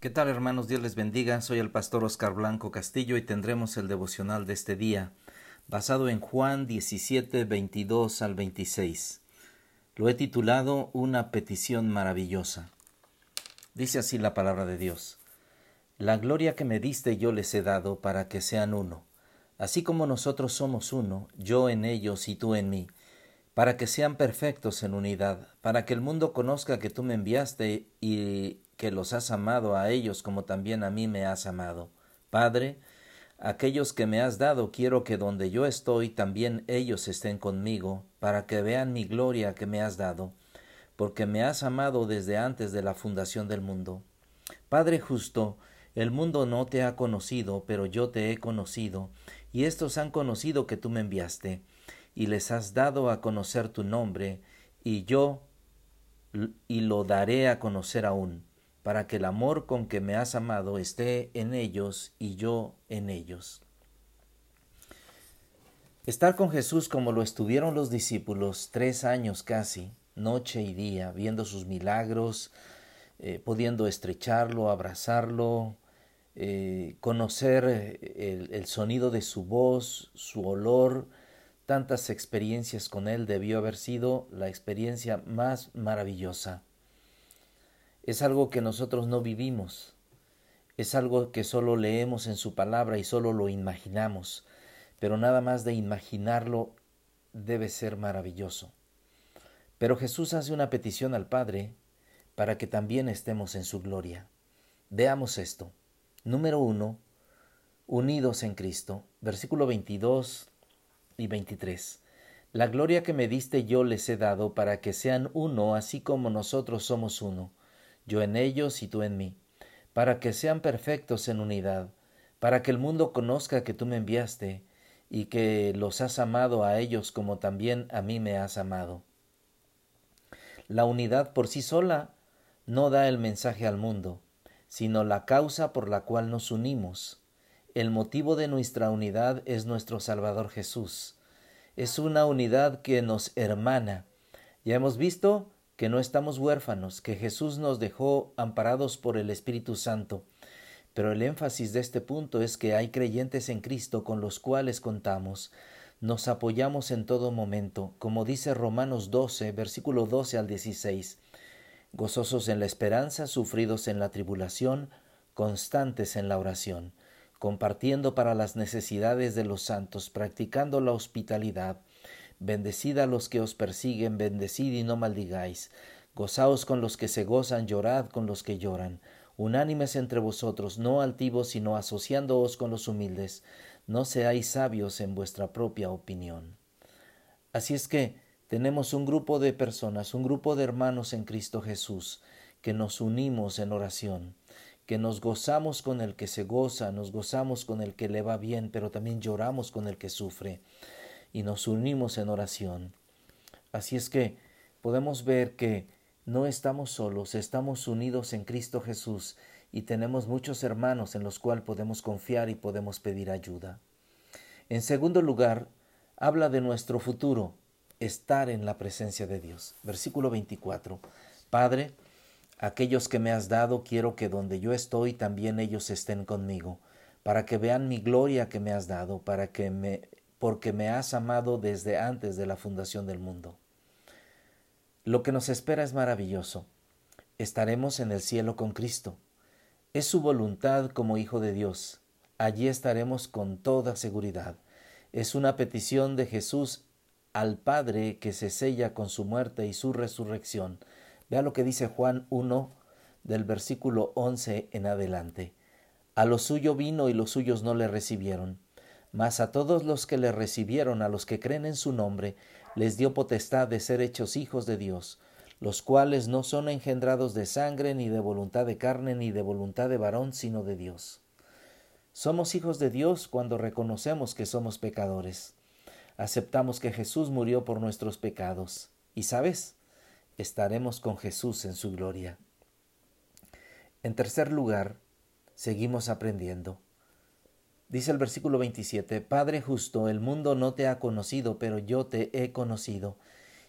¿Qué tal hermanos? Dios les bendiga. Soy el pastor Oscar Blanco Castillo y tendremos el devocional de este día, basado en Juan 17, 22 al 26. Lo he titulado Una petición maravillosa. Dice así la palabra de Dios. La gloria que me diste yo les he dado para que sean uno, así como nosotros somos uno, yo en ellos y tú en mí, para que sean perfectos en unidad, para que el mundo conozca que tú me enviaste y que los has amado a ellos como también a mí me has amado. Padre, aquellos que me has dado quiero que donde yo estoy también ellos estén conmigo, para que vean mi gloria que me has dado, porque me has amado desde antes de la fundación del mundo. Padre justo, el mundo no te ha conocido, pero yo te he conocido, y estos han conocido que tú me enviaste, y les has dado a conocer tu nombre, y yo y lo daré a conocer aún para que el amor con que me has amado esté en ellos y yo en ellos. Estar con Jesús como lo estuvieron los discípulos tres años casi, noche y día, viendo sus milagros, eh, pudiendo estrecharlo, abrazarlo, eh, conocer eh, el, el sonido de su voz, su olor, tantas experiencias con Él debió haber sido la experiencia más maravillosa es algo que nosotros no vivimos, es algo que solo leemos en su palabra y solo lo imaginamos, pero nada más de imaginarlo debe ser maravilloso. Pero Jesús hace una petición al Padre para que también estemos en su gloria. Veamos esto. Número uno, unidos en Cristo. Versículo 22 y 23. La gloria que me diste yo les he dado para que sean uno así como nosotros somos uno yo en ellos y tú en mí, para que sean perfectos en unidad, para que el mundo conozca que tú me enviaste y que los has amado a ellos como también a mí me has amado. La unidad por sí sola no da el mensaje al mundo, sino la causa por la cual nos unimos. El motivo de nuestra unidad es nuestro Salvador Jesús. Es una unidad que nos hermana. Ya hemos visto que no estamos huérfanos, que Jesús nos dejó amparados por el Espíritu Santo. Pero el énfasis de este punto es que hay creyentes en Cristo con los cuales contamos, nos apoyamos en todo momento, como dice Romanos 12, versículo 12 al 16, gozosos en la esperanza, sufridos en la tribulación, constantes en la oración, compartiendo para las necesidades de los santos, practicando la hospitalidad, Bendecid a los que os persiguen, bendecid y no maldigáis. Gozaos con los que se gozan, llorad con los que lloran. Unánimes entre vosotros, no altivos, sino asociándoos con los humildes. No seáis sabios en vuestra propia opinión. Así es que tenemos un grupo de personas, un grupo de hermanos en Cristo Jesús, que nos unimos en oración, que nos gozamos con el que se goza, nos gozamos con el que le va bien, pero también lloramos con el que sufre y nos unimos en oración. Así es que podemos ver que no estamos solos, estamos unidos en Cristo Jesús y tenemos muchos hermanos en los cuales podemos confiar y podemos pedir ayuda. En segundo lugar, habla de nuestro futuro, estar en la presencia de Dios. Versículo 24. Padre, aquellos que me has dado quiero que donde yo estoy también ellos estén conmigo, para que vean mi gloria que me has dado, para que me porque me has amado desde antes de la fundación del mundo. Lo que nos espera es maravilloso. Estaremos en el cielo con Cristo. Es su voluntad como Hijo de Dios. Allí estaremos con toda seguridad. Es una petición de Jesús al Padre que se sella con su muerte y su resurrección. Vea lo que dice Juan 1 del versículo 11 en adelante. A lo suyo vino y los suyos no le recibieron mas a todos los que le recibieron, a los que creen en su nombre, les dio potestad de ser hechos hijos de Dios, los cuales no son engendrados de sangre, ni de voluntad de carne, ni de voluntad de varón, sino de Dios. Somos hijos de Dios cuando reconocemos que somos pecadores. Aceptamos que Jesús murió por nuestros pecados. Y sabes, estaremos con Jesús en su gloria. En tercer lugar, seguimos aprendiendo. Dice el versículo 27, Padre justo, el mundo no te ha conocido, pero yo te he conocido,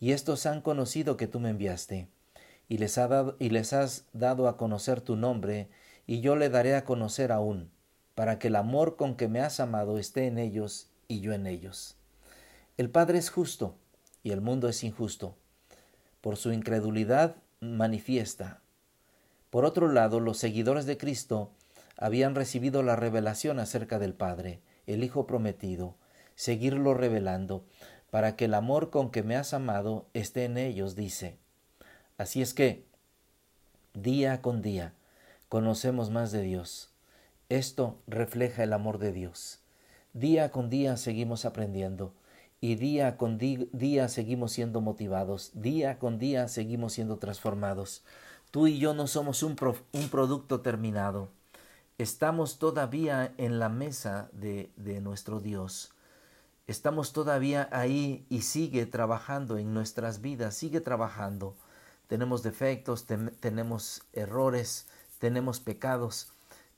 y estos han conocido que tú me enviaste, y les, ha dado, y les has dado a conocer tu nombre, y yo le daré a conocer aún, para que el amor con que me has amado esté en ellos y yo en ellos. El Padre es justo y el mundo es injusto. Por su incredulidad manifiesta. Por otro lado, los seguidores de Cristo habían recibido la revelación acerca del Padre, el Hijo prometido, seguirlo revelando, para que el amor con que me has amado esté en ellos, dice. Así es que, día con día, conocemos más de Dios. Esto refleja el amor de Dios. Día con día seguimos aprendiendo y día con día seguimos siendo motivados, día con día seguimos siendo transformados. Tú y yo no somos un, un producto terminado. Estamos todavía en la mesa de, de nuestro Dios. Estamos todavía ahí y sigue trabajando en nuestras vidas, sigue trabajando. Tenemos defectos, tenemos errores, tenemos pecados,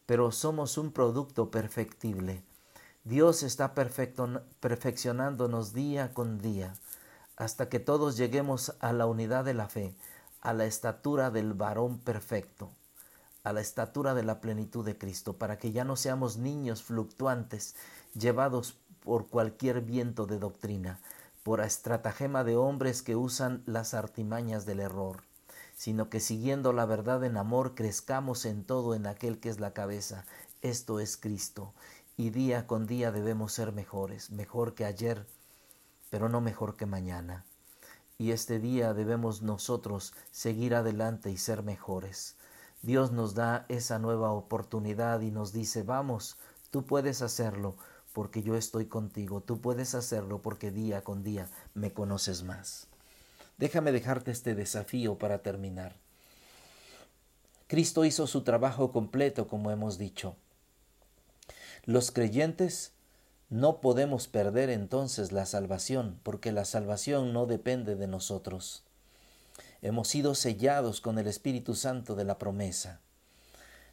pero somos un producto perfectible. Dios está perfeccionándonos día con día, hasta que todos lleguemos a la unidad de la fe, a la estatura del varón perfecto, a la estatura de la plenitud de Cristo, para que ya no seamos niños fluctuantes, llevados por cualquier viento de doctrina, por estratagema de hombres que usan las artimañas del error, sino que siguiendo la verdad en amor crezcamos en todo en aquel que es la cabeza, esto es Cristo, y día con día debemos ser mejores, mejor que ayer, pero no mejor que mañana. Y este día debemos nosotros seguir adelante y ser mejores. Dios nos da esa nueva oportunidad y nos dice, vamos, tú puedes hacerlo porque yo estoy contigo, tú puedes hacerlo porque día con día me conoces más. Déjame dejarte este desafío para terminar. Cristo hizo su trabajo completo, como hemos dicho. Los creyentes no podemos perder entonces la salvación, porque la salvación no depende de nosotros. Hemos sido sellados con el Espíritu Santo de la promesa.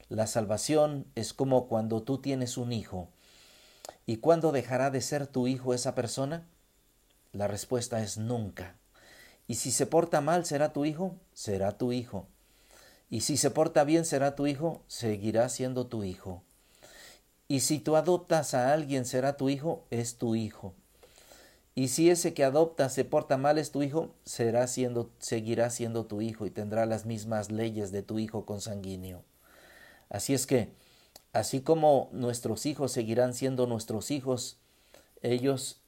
La salvación es como cuando tú tienes un hijo. ¿Y cuándo dejará de ser tu hijo esa persona? La respuesta es nunca. ¿Y si se porta mal será tu hijo? Será tu hijo. ¿Y si se porta bien será tu hijo? Seguirá siendo tu hijo. Y si tú adoptas a alguien, será tu hijo, es tu hijo. Y si ese que adopta se porta mal es tu hijo, será siendo, seguirá siendo tu hijo y tendrá las mismas leyes de tu hijo consanguíneo. Así es que, así como nuestros hijos seguirán siendo nuestros hijos, ellos,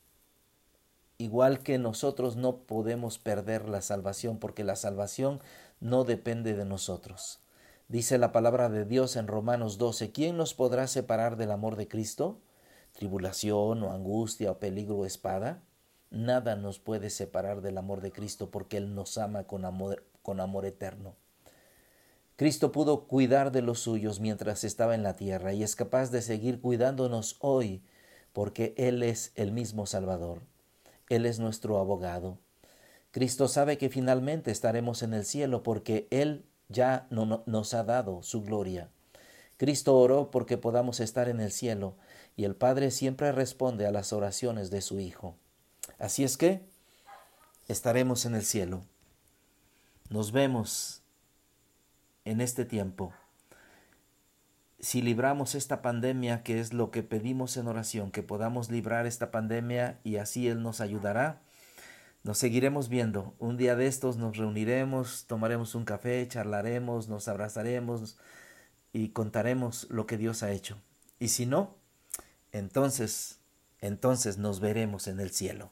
igual que nosotros, no podemos perder la salvación, porque la salvación no depende de nosotros. Dice la palabra de Dios en Romanos 12, ¿quién nos podrá separar del amor de Cristo? ¿Tribulación o angustia o peligro o espada? Nada nos puede separar del amor de Cristo porque Él nos ama con amor, con amor eterno. Cristo pudo cuidar de los suyos mientras estaba en la tierra y es capaz de seguir cuidándonos hoy porque Él es el mismo Salvador. Él es nuestro abogado. Cristo sabe que finalmente estaremos en el cielo porque Él ya no, nos ha dado su gloria. Cristo oró porque podamos estar en el cielo y el Padre siempre responde a las oraciones de su Hijo. Así es que estaremos en el cielo. Nos vemos en este tiempo. Si libramos esta pandemia, que es lo que pedimos en oración, que podamos librar esta pandemia y así Él nos ayudará, nos seguiremos viendo. Un día de estos nos reuniremos, tomaremos un café, charlaremos, nos abrazaremos y contaremos lo que Dios ha hecho. Y si no, entonces, entonces nos veremos en el cielo.